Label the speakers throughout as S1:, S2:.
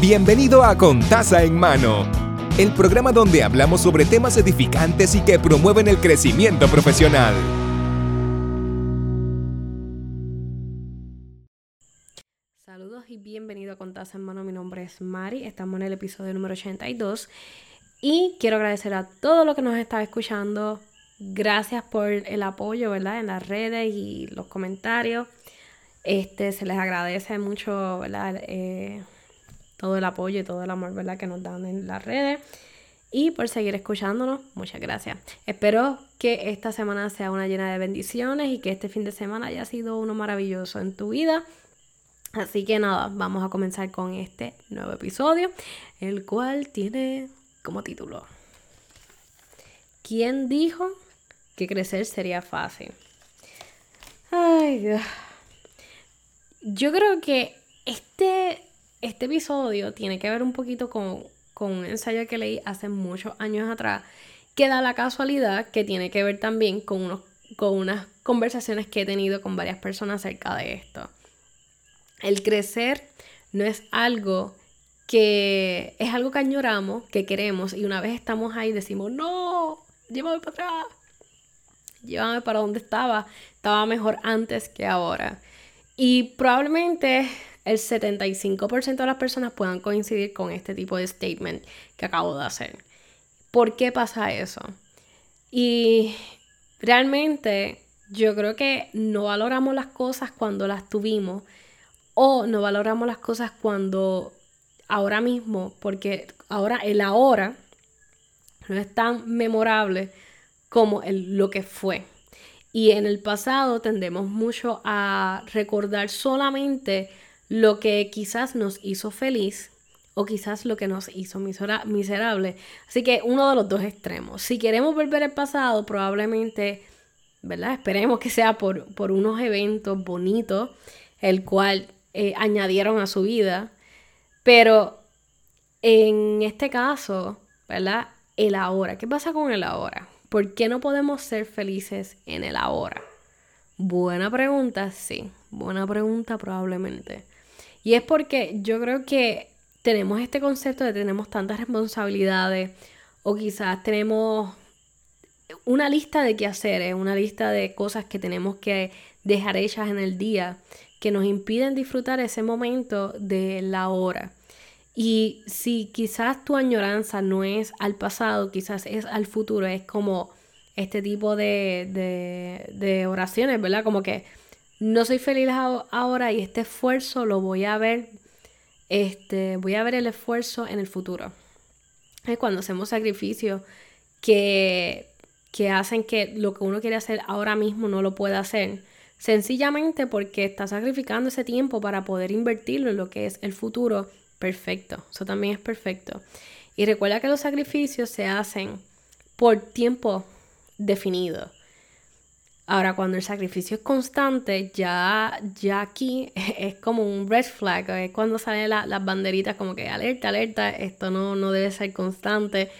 S1: Bienvenido a Con Taza en Mano, el programa donde hablamos sobre temas edificantes y que promueven el crecimiento profesional.
S2: Saludos y bienvenido a Con Taza en Mano. Mi nombre es Mari, estamos en el episodio número 82 y quiero agradecer a todo lo que nos está escuchando. Gracias por el apoyo, ¿verdad? En las redes y los comentarios. Este, se les agradece mucho, ¿verdad? Eh, todo el apoyo y todo el amor, ¿verdad? Que nos dan en las redes. Y por seguir escuchándonos, muchas gracias. Espero que esta semana sea una llena de bendiciones y que este fin de semana haya sido uno maravilloso en tu vida. Así que nada, vamos a comenzar con este nuevo episodio, el cual tiene como título. ¿Quién dijo que crecer sería fácil? Ay, Dios. Yo creo que este, este episodio tiene que ver un poquito con, con un ensayo que leí hace muchos años atrás, que da la casualidad que tiene que ver también con, unos, con unas conversaciones que he tenido con varias personas acerca de esto. El crecer no es algo que es algo que añoramos, que queremos, y una vez estamos ahí decimos, no, llévame para atrás, llévame para donde estaba, estaba mejor antes que ahora. Y probablemente el 75% de las personas puedan coincidir con este tipo de statement que acabo de hacer. ¿Por qué pasa eso? Y realmente yo creo que no valoramos las cosas cuando las tuvimos o no valoramos las cosas cuando ahora mismo, porque ahora el ahora no es tan memorable como el, lo que fue. Y en el pasado tendemos mucho a recordar solamente lo que quizás nos hizo feliz o quizás lo que nos hizo miserable. Así que uno de los dos extremos. Si queremos volver al pasado, probablemente, ¿verdad? Esperemos que sea por, por unos eventos bonitos, el cual eh, añadieron a su vida. Pero en este caso, ¿verdad? El ahora. ¿Qué pasa con el ahora? ¿Por qué no podemos ser felices en el ahora? Buena pregunta, sí. Buena pregunta probablemente. Y es porque yo creo que tenemos este concepto de tenemos tantas responsabilidades o quizás tenemos una lista de qué hacer, una lista de cosas que tenemos que dejar hechas en el día que nos impiden disfrutar ese momento de la hora. Y si quizás tu añoranza no es al pasado, quizás es al futuro, es como este tipo de, de, oraciones, ¿verdad? Como que no soy feliz ahora y este esfuerzo lo voy a ver, este, voy a ver el esfuerzo en el futuro. Es cuando hacemos sacrificios que, que hacen que lo que uno quiere hacer ahora mismo no lo pueda hacer Sencillamente porque está sacrificando ese tiempo para poder invertirlo en lo que es el futuro. Perfecto, eso también es perfecto. Y recuerda que los sacrificios se hacen por tiempo definido. Ahora, cuando el sacrificio es constante, ya, ya aquí es como un red flag, es cuando salen las banderitas como que alerta, alerta, esto no, no debe ser constante.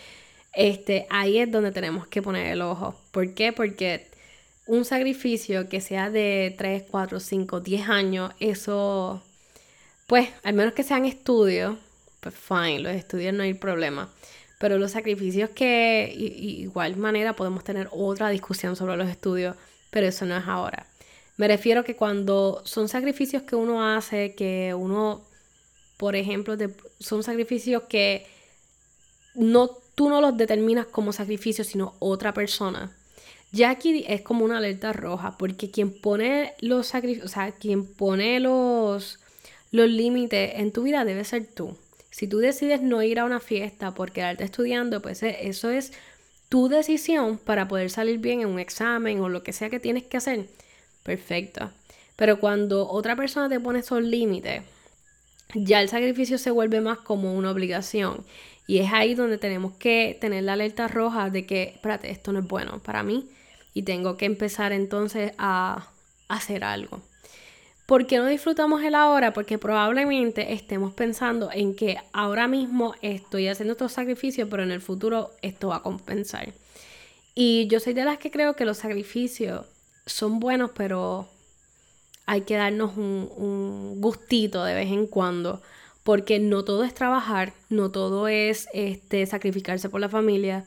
S2: Este, ahí es donde tenemos que poner el ojo. ¿Por qué? Porque un sacrificio que sea de 3, 4, 5, 10 años, eso, pues, al menos que sean estudios, pues fine, los estudios no hay problema. Pero los sacrificios que, igual manera, podemos tener otra discusión sobre los estudios, pero eso no es ahora. Me refiero que cuando son sacrificios que uno hace, que uno, por ejemplo, son sacrificios que no, tú no los determinas como sacrificios, sino otra persona ya aquí es como una alerta roja, porque quien pone los sacrificios, o sea, quien pone los, los límites en tu vida debe ser tú. Si tú decides no ir a una fiesta por quedarte estudiando, pues eh, eso es tu decisión para poder salir bien en un examen o lo que sea que tienes que hacer. Perfecto. Pero cuando otra persona te pone esos límites, ya el sacrificio se vuelve más como una obligación. Y es ahí donde tenemos que tener la alerta roja de que, espérate, esto no es bueno para mí y tengo que empezar entonces a hacer algo. ¿Por qué no disfrutamos el ahora? Porque probablemente estemos pensando en que ahora mismo estoy haciendo estos sacrificios, pero en el futuro esto va a compensar. Y yo soy de las que creo que los sacrificios son buenos, pero hay que darnos un, gustito de vez en cuando. porque no todo es trabajar, no todo es este, sacrificarse por la familia,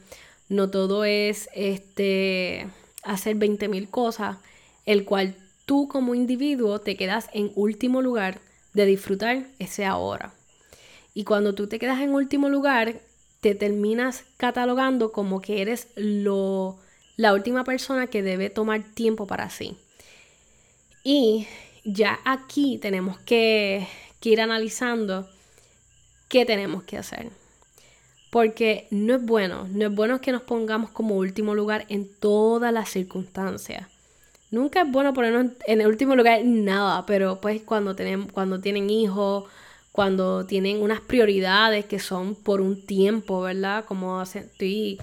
S2: no todo es este, hacer 20.000 cosas, el cual tú como individuo te quedas en último lugar de disfrutar ese ahora. Y cuando tú te quedas en último lugar, te terminas catalogando como que eres lo, la última persona que debe tomar tiempo para sí. Y ya aquí tenemos que, que ir analizando qué tenemos que hacer. Porque no es bueno, no es bueno que nos pongamos como último lugar en todas las circunstancias. Nunca es bueno ponernos en el último lugar nada, pero pues cuando, tienen, cuando tienen hijos, cuando tienen unas prioridades que son por un tiempo, ¿verdad? Como estoy,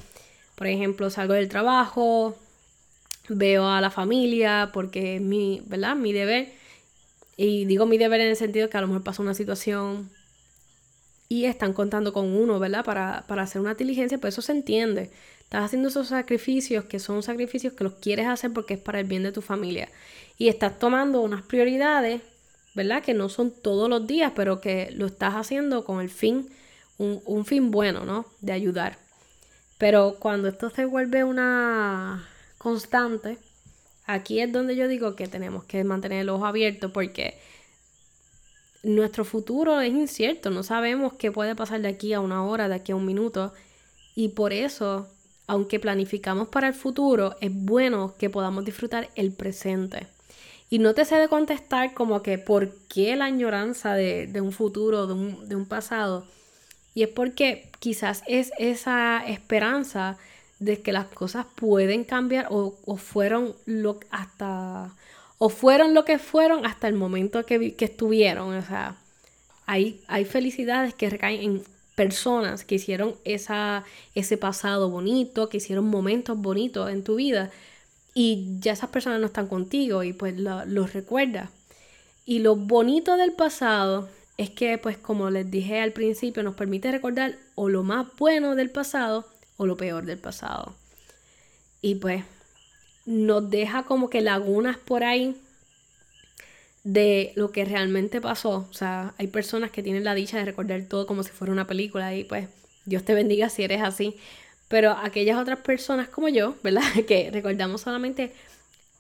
S2: por ejemplo, salgo del trabajo, veo a la familia porque es mi, ¿verdad? Mi deber. Y digo mi deber en el sentido que a lo mejor pasa una situación y están contando con uno, ¿verdad? Para, para hacer una diligencia, pues eso se entiende. Estás haciendo esos sacrificios que son sacrificios que los quieres hacer porque es para el bien de tu familia. Y estás tomando unas prioridades, ¿verdad? Que no son todos los días, pero que lo estás haciendo con el fin, un, un fin bueno, ¿no? De ayudar. Pero cuando esto se vuelve una constante, aquí es donde yo digo que tenemos que mantener el ojo abierto porque nuestro futuro es incierto, no sabemos qué puede pasar de aquí a una hora, de aquí a un minuto. Y por eso, aunque planificamos para el futuro, es bueno que podamos disfrutar el presente. Y no te sé de contestar como que por qué la añoranza de, un futuro, de un, de pasado. Y es porque quizás es esa esperanza de que las cosas pueden cambiar o, fueron lo, hasta o fueron lo que fueron hasta el momento que, que estuvieron. O sea, hay, hay felicidades que recaen en personas que hicieron esa, ese pasado bonito, que hicieron momentos bonitos en tu vida y ya esas personas no están contigo y pues los recuerdas. Y lo bonito del pasado es que pues como les dije al principio nos permite recordar o lo más bueno del pasado o lo peor del pasado. Y pues nos deja como que lagunas por ahí de lo que realmente pasó. O sea, hay personas que tienen la dicha de recordar todo como si fuera una película y pues Dios te bendiga si eres así. Pero aquellas otras personas como yo, ¿verdad? Que recordamos solamente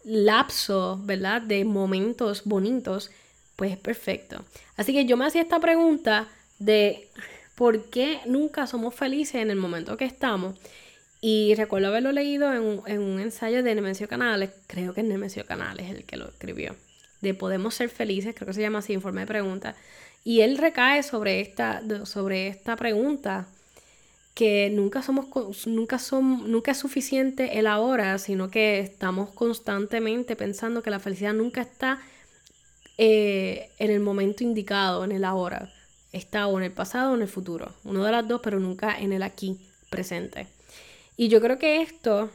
S2: lapsos, ¿verdad? De momentos bonitos, pues es perfecto. Así que yo me hacía esta pregunta de por qué nunca somos felices en el momento que estamos. Y recuerdo haberlo leído en en un ensayo de Nemesio Canales, creo que es Nemesio Canales el que lo escribió, de Podemos ser felices, creo que se llama así, informe de preguntas. Y él recae sobre esta, sobre esta pregunta, que nunca somos, nunca son, nunca es suficiente el ahora, sino que estamos constantemente pensando que la felicidad nunca está eh, en el momento indicado, en el ahora. Está o en el pasado o en el futuro. Uno de las dos, pero nunca en el aquí presente. Y yo creo que esto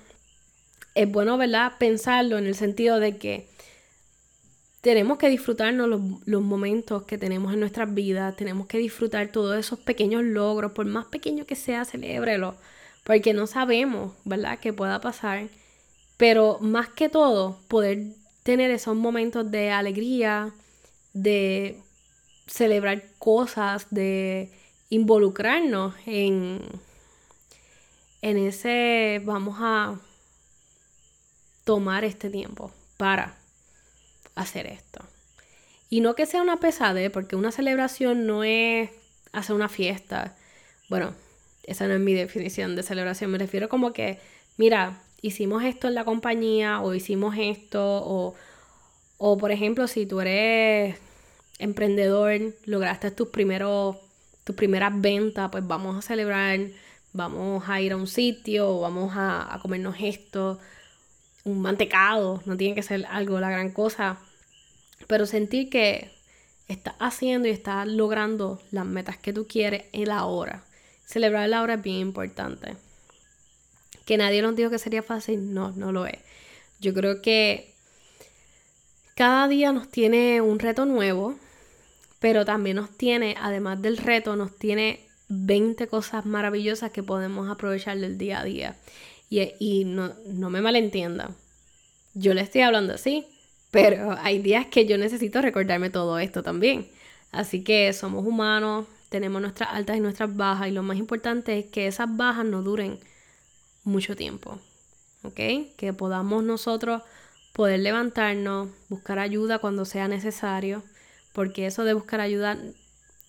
S2: es bueno, ¿verdad? Pensarlo en el sentido de que tenemos que disfrutarnos los, momentos que tenemos en nuestras vidas, tenemos que disfrutar todos esos pequeños logros, por más pequeño que sea, celébrelo, porque no sabemos, ¿verdad?, qué pueda pasar, pero más que todo, poder tener esos momentos de alegría, de celebrar cosas, de involucrarnos en, en ese vamos a tomar este tiempo para hacer esto. Y no que sea una pesadez, porque una celebración no es hacer una fiesta. Bueno, esa no es mi definición de celebración. Me refiero como que, mira, hicimos esto en la compañía o hicimos esto o, o por ejemplo, si tú eres emprendedor, lograste tus primeros tus primeras ventas, pues vamos a celebrar vamos a ir a un sitio, vamos a, comernos esto, un mantecado, no tiene que ser algo la gran cosa, pero sentir que estás haciendo y estás logrando las metas que tú quieres en la hora. Celebrar la hora es bien importante. Que nadie nos dijo que sería fácil, no, no lo es. Yo creo que cada día nos tiene un reto nuevo, pero también nos tiene, además del reto, nos tiene 20 cosas maravillosas que podemos aprovechar del día a día. Y, no, no me malentiendan. Yo le estoy hablando así, pero hay días que yo necesito recordarme todo esto también. Así que somos humanos, tenemos nuestras altas y nuestras bajas y lo más importante es que esas bajas no duren mucho tiempo, ¿ok? Que podamos nosotros poder levantarnos, buscar ayuda cuando sea necesario, porque eso de buscar ayuda,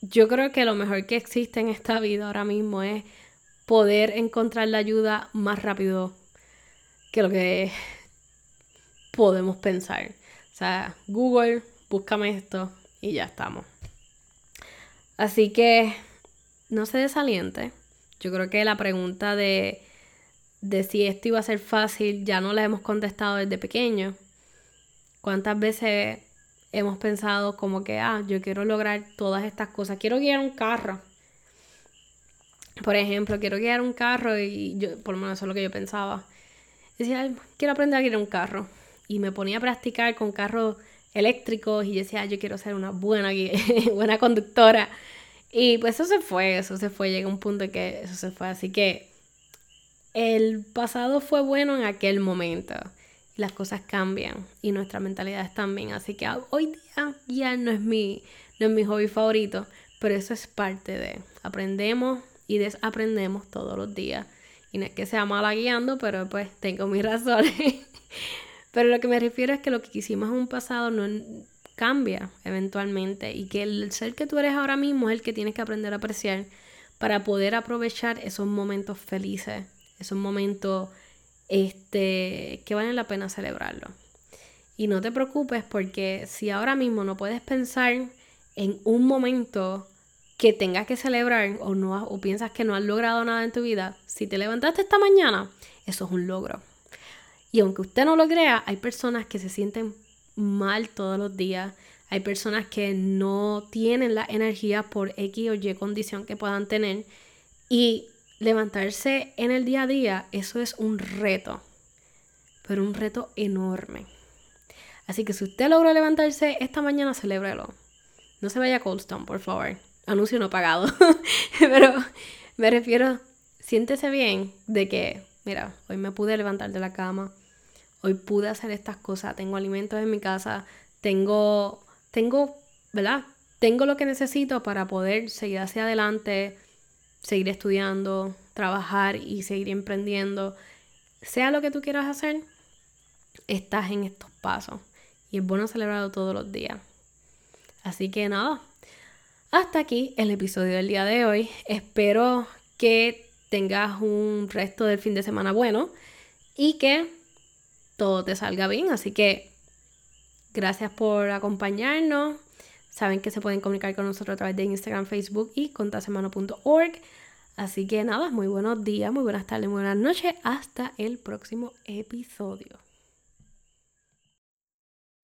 S2: yo creo que lo mejor que existe en esta vida ahora mismo es poder encontrar la ayuda más rápido que lo que podemos pensar. O sea, Google, búscame esto y ya estamos. Así que no se desaliente. Yo creo que la pregunta de, de si esto iba a ser fácil ya no la hemos contestado desde pequeño. ¿Cuántas veces hemos pensado como que, ah, yo quiero lograr todas estas cosas? Quiero guiar un carro. Por ejemplo, quiero guiar un carro y yo, por lo menos eso es lo que yo pensaba. Decía, quiero aprender a guiar un carro. Y me ponía a practicar con carros eléctricos y decía, yo quiero ser una buena, buena conductora. Y pues eso se fue, eso se fue, llega un punto en que eso se fue. Así que el pasado fue bueno en aquel momento. Las cosas cambian y nuestra mentalidad también. Así que hoy día ya no es mi, no es mi hobby favorito, pero eso es parte de. Aprendemos y desaprendemos todos los días. Y no es que sea mala guiando, pero pues tengo mis razones. Pero lo que me refiero es que lo que quisimos en un pasado no cambia eventualmente y que el ser que tú eres ahora mismo es el que tienes que aprender a apreciar para poder aprovechar esos momentos felices, esos momentos este, que valen la pena celebrarlo. Y no te preocupes porque si ahora mismo no puedes pensar en un momento que tengas que celebrar o, no, o piensas que no has logrado nada en tu vida, si te levantaste esta mañana, eso es un logro. Y aunque usted no lo crea, hay personas que se sienten mal todos los días. Hay personas que no tienen la energía por X o Y condición que puedan tener. Y levantarse en el día a día, eso es un reto. Pero un reto enorme. Así que si usted logró levantarse esta mañana, celébrelo. No se vaya a Coldstone, por favor anuncio no pagado. Pero me refiero, siéntese bien de que, mira, hoy me pude levantar de la cama, hoy pude hacer estas cosas, tengo alimentos en mi casa, tengo, tengo, ¿verdad? Tengo lo que necesito para poder seguir hacia adelante, seguir estudiando, trabajar y seguir emprendiendo. Sea lo que tú quieras hacer, estás en estos pasos. Y es bueno celebrarlo todos los días. Así que nada, hasta aquí el episodio del día de hoy. Espero que tengas un resto del fin de semana bueno y que todo te salga bien. Así que gracias por acompañarnos. Saben que se pueden comunicar con nosotros a través de Instagram, Facebook y contasemano.org. Así que nada, muy buenos días, muy buenas tardes, muy buenas noches. Hasta el próximo episodio.